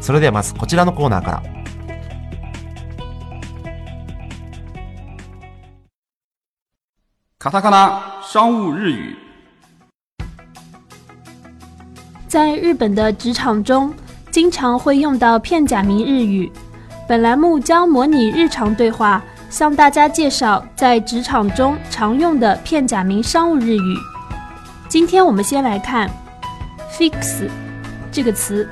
それではまずこちらのコーナーから。カタカナ、商务日语。在日本的职场中，经常会用到片假名日语。本栏目将模拟日常对话，向大家介绍在职场中常用的片假名商务日语。今天我们先来看 “fix” 这个词。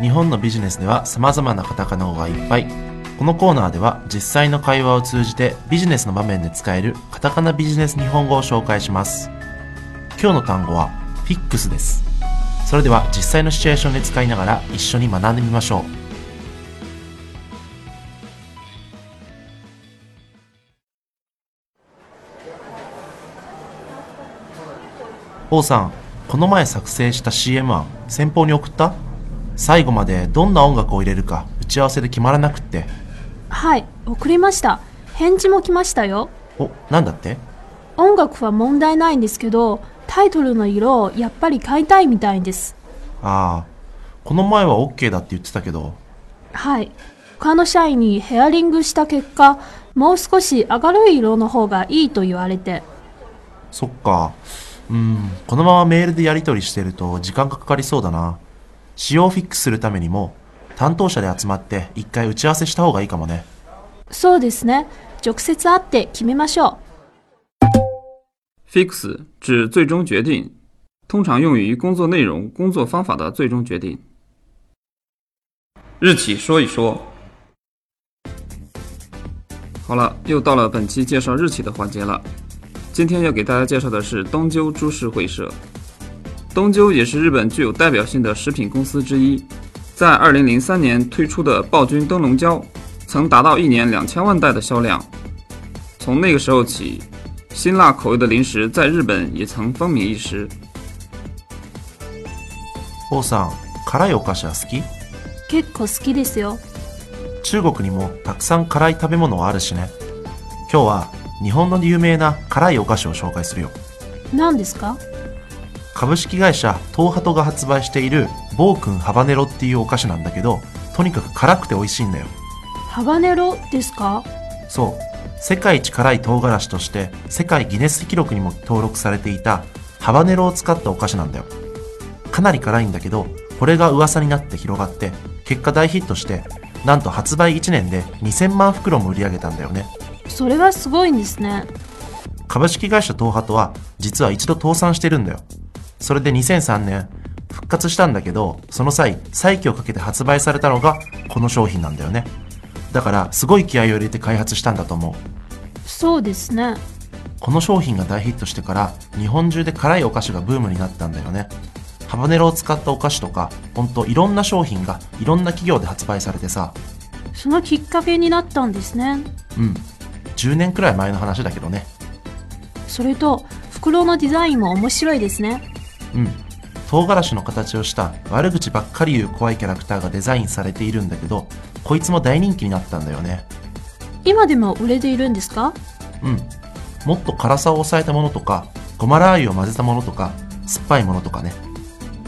日本のビジネスでは様々なカタカナ語がいっぱい。このコーナーでは実際の会話を通じてビジネスの場面で使えるカタカナビジネス日本語を紹介します。今日の単語はフィックスです。それでは実際のシチュエーションで使いながら一緒に学んでみましょう。王さん、この前作成した CM 案、先方に送った最後までどんな音楽を入れるか打ち合わせで決まらなくってはい送りました返事も来ましたよおなんだって音楽は問題ないんですけどタイトルの色をやっぱり買いたいみたいですああこの前は OK だって言ってたけどはい他の社員にヘアリングした結果もう少し明るい色の方がいいと言われてそっかうんこのままメールでやり取りしてると時間がかかりそうだな使用 f クスするためにも担当者で集まって一回打ち合わせした方がいいかもね。そうですね。直接会って決めましょう。fix 指最终决定，通常用于工作内容、工作方法的最终决定。日期说一说。好了，又到了本期介绍日期的环节了。今天要给大家介绍的是东久株式会社。东鸠也是日本具有代表性的食品公司之一，在二零零三年推出的“暴君灯笼椒”曾达到一年两千万袋的销量。从那个时候起，辛辣口味的零食在日本也曾风靡一时。O さん、辛いお菓子は好き？結構好きですよ。中国にもたくさん辛い食べ物あるしね。今日は日本の有名な辛いお菓子を紹介するよ。なですか？株式会社東ハトが発売している暴君ハバネロっていうお菓子なんだけどとにかく辛くて美味しいんだよハバネロですかそう世界一辛い唐辛子として世界ギネス記録にも登録されていたハバネロを使ったお菓子なんだよかなり辛いんだけどこれが噂になって広がって結果大ヒットしてなんと発売1年で2000万袋も売り上げたんだよねそれはすごいんですね株式会社東ハトは実は一度倒産してるんだよそれで2003年、復活したんだけど、その際、再起をかけて発売されたのが、この商品なんだよね。だから、すごい気合を入れて開発したんだと思う。そうですね。この商品が大ヒットしてから、日本中で辛いお菓子がブームになったんだよね。ハバネロを使ったお菓子とか、ほんといろんな商品がいろんな企業で発売されてさ。そのきっかけになったんですね。うん。10年くらい前の話だけどね。それと、袋のデザインも面白いですね。うん唐辛子の形をした悪口ばっかり言う怖いキャラクターがデザインされているんだけどこいつも大人気になったんだよね今でも売れているんですかうんもっと辛さを抑えたものとかごまラー油を混ぜたものとか酸っぱいものとかね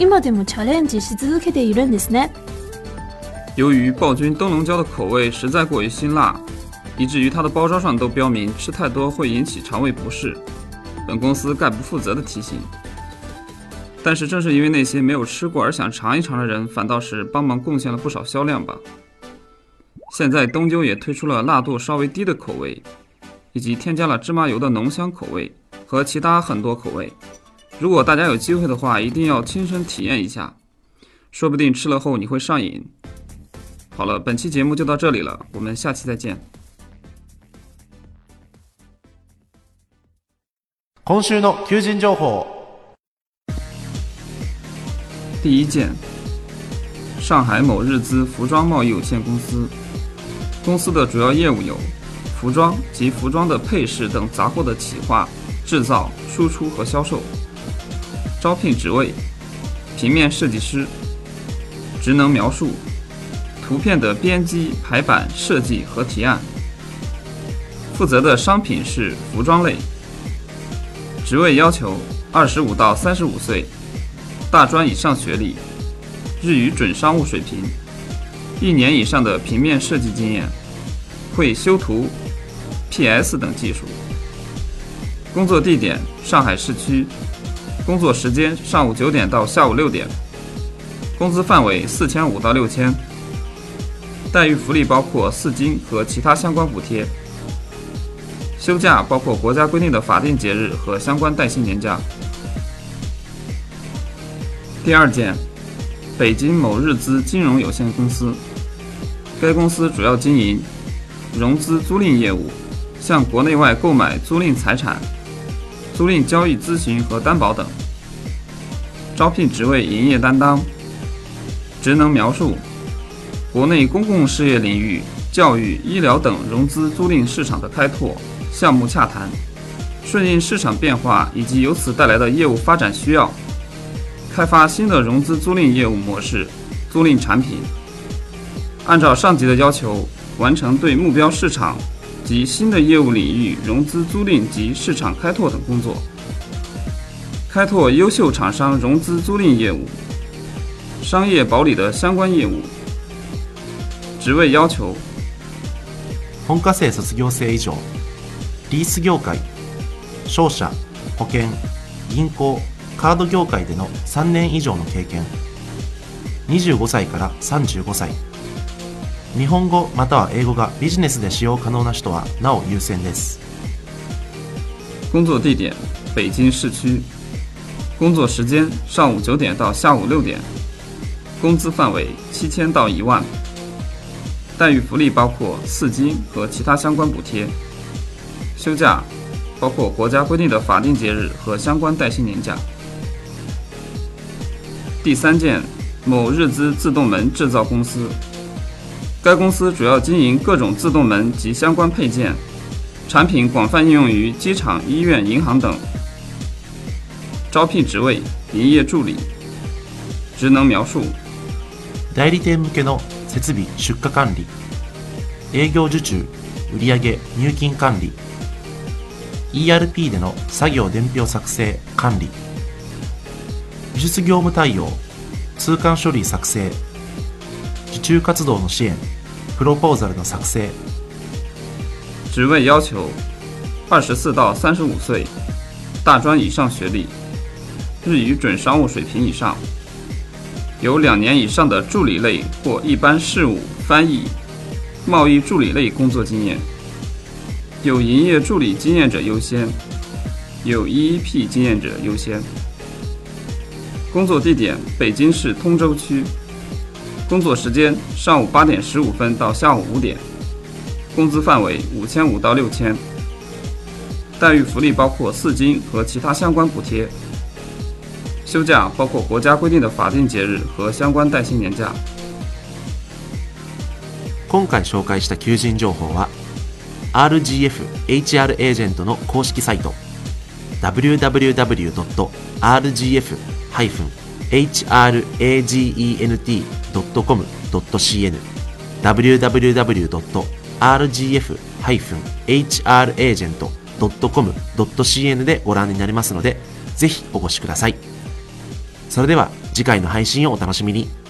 今でもチャレンジし続けているんですね由于暴君灯笼椒的口味实在过于辛辣，以至于它的包装上都标明吃太多会引起肠胃不适。本公司概不负责的提醒。但是正是因为那些没有吃过而想尝一尝的人，反倒是帮忙贡献了不少销量吧。现在东久也推出了辣度稍微低的口味，以及添加了芝麻油的浓香口味和其他很多口味。如果大家有机会的话，一定要亲身体验一下，说不定吃了后你会上瘾。好了，本期节目就到这里了，我们下期再见。今週の求人情報。第一件，上海某日资服装贸易有限公司，公司的主要业务有服装及服装的配饰等杂货的企划、制造、输出和销售。招聘职位：平面设计师。职能描述：图片的编辑、排版、设计和提案。负责的商品是服装类。职位要求：二十五到三十五岁。大专以上学历，日语准商务水平，一年以上的平面设计经验，会修图、PS 等技术。工作地点上海市区，工作时间上午九点到下午六点，工资范围四千五到六千，待遇福利包括四金和其他相关补贴，休假包括国家规定的法定节日和相关带薪年假。第二件，北京某日资金融有限公司，该公司主要经营融资租赁业务，向国内外购买租赁财产、租赁交易咨询和担保等。招聘职位：营业担当。职能描述：国内公共事业领域、教育、医疗等融资租赁市场的开拓、项目洽谈，顺应市场变化以及由此带来的业务发展需要。开发新的融资租赁业务模式、租赁产品，按照上级的要求，完成对目标市场及新的业务领域融资租赁及市场开拓等工作，开拓优秀厂商融资租赁业务、商业保理的相关业务。职位要求：本科生赁、汽车、汽车、汽车、汽车、汽车、汽车、汽车、汽カード業界での3年以上の経験25歳から35歳日本語または英語がビジネスで使用可能な人はなお優先です工作地点北京市区工作時間上午九点到下午六点工资范围七千到一万待遇福利包括四金和其他相关补贴休假包括国家规定的法定节日和相关带薪年假。第三件，某日资自动门制造公司。该公司主要经营各种自动门及相关配件，产品广泛应用于机场、医院、银行等。招聘职位：营业助理。职能描述：代理店向けの設備出荷管理、営業受注、売上入金管理、ERP での作業伝票作成管理。技術業務対応、通関処理作成、受注活動の支援、プロポーザルの作成。職位要求：24到35岁，大专以上学历，日语准商务水平以上，有两年以上的助理类或一般事务翻译、贸易助理类工作经验，有营业助理经验者优先，有 e e p 经验者优先。工作地点：北京市通州区。工作时间：上午八点十五分到下午五点。工资范围：五千五到六千。待遇福利包括四金和其他相关补贴。休假包括国家规定的法定节日和相关带薪年假。今回紹介した求人情報は、RGF HR Agent の公式サイト www.rgf。www.ragent.com.cn www.rgf-hragent.com.cn でご覧になれますので、ぜひお越しください。それでは次回の配信をお楽しみに。